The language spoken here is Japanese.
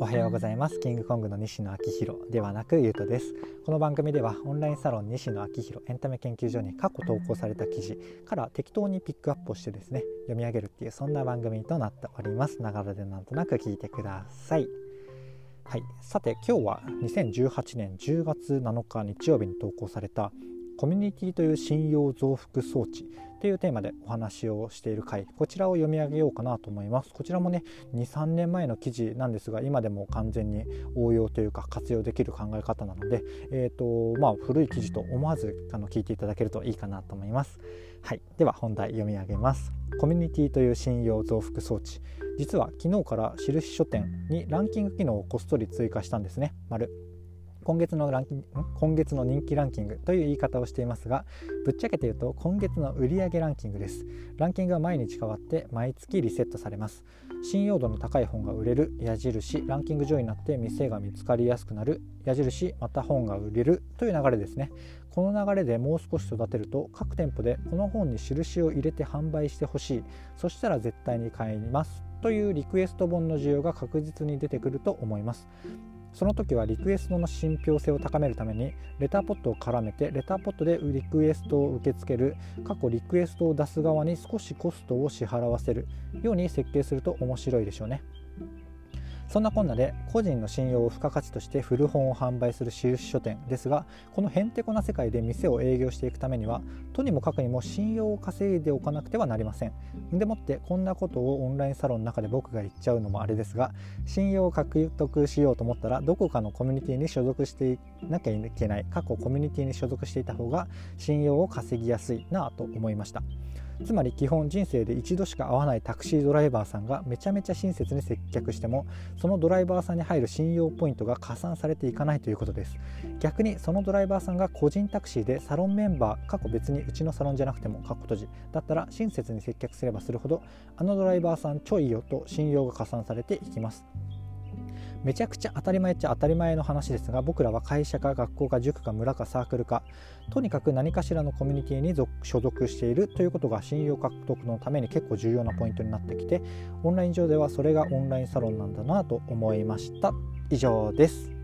おはようございます。キングコングの西野昭弘ではなくゆうとです。この番組ではオンラインサロン西野昭弘エンタメ研究所に過去投稿された記事から適当にピックアップをしてですね読み上げるっていうそんな番組となっております。ながらでなんとなく聞いてください。はい。さて今日は2018年10月7日日曜日に投稿されたコミュニティという信用増幅装置というテーマでお話をしている回こちらを読み上げようかなと思います。こちらもね23年前の記事なんですが今でも完全に応用というか活用できる考え方なので、えーとまあ、古い記事と思わずあの聞いていただけるといいかなと思います。はい。では本題読み上げます。コミュニティという信用増幅装置。実は昨日から印書店にランキング機能をこっそり追加したんですね。丸。今月のランキング今月の人気ランキングという言い方をしていますがぶっちゃけて言うと今月の売上ランキングです。ランキングは毎日変わって毎月リセットされます。信用度の高い本が売れる矢印ランキング上位になって店が見つかりやすくなる矢印また本が売れるという流れですね。この流れでもう少し育てると各店舗でこの本に印を入れて販売してほしい。そしたら絶対に買います。というリクエスト本の需要が確実に出てくると思います。その時はリクエストの信憑性を高めるためにレターポットを絡めてレターポットでリクエストを受け付ける過去リクエストを出す側に少しコストを支払わせるように設計すると面白いでしょうね。そんなこんなで個人の信用を付加価値として古本を販売する印書店ですがこのへんてこな世界で店を営業していくためにはとにもかくにも信用を稼いでおかなくてはなりません。でもってこんなことをオンラインサロンの中で僕が言っちゃうのもあれですが信用を獲得しようと思ったらどこかのコミュニティに所属していなきゃいけない過去コミュニティに所属していた方が信用を稼ぎやすいなぁと思いました。つまり基本人生で一度しか会わないタクシードライバーさんがめちゃめちゃ親切に接客してもそのドライバーさんに入る信用ポイントが加算されていかないということです。逆にそのドライバーさんが個人タクシーでサロンメンバー過去別にうちのサロンじゃなくても過去閉じ。だったら親切に接客すればするほどあのドライバーさんちょいよと信用が加算されていきます。めちゃくちゃ当たり前っちゃ当たり前の話ですが僕らは会社か学校か塾か村かサークルかとにかく何かしらのコミュニティに所属しているということが信用獲得のために結構重要なポイントになってきてオンライン上ではそれがオンラインサロンなんだなと思いました。以上です。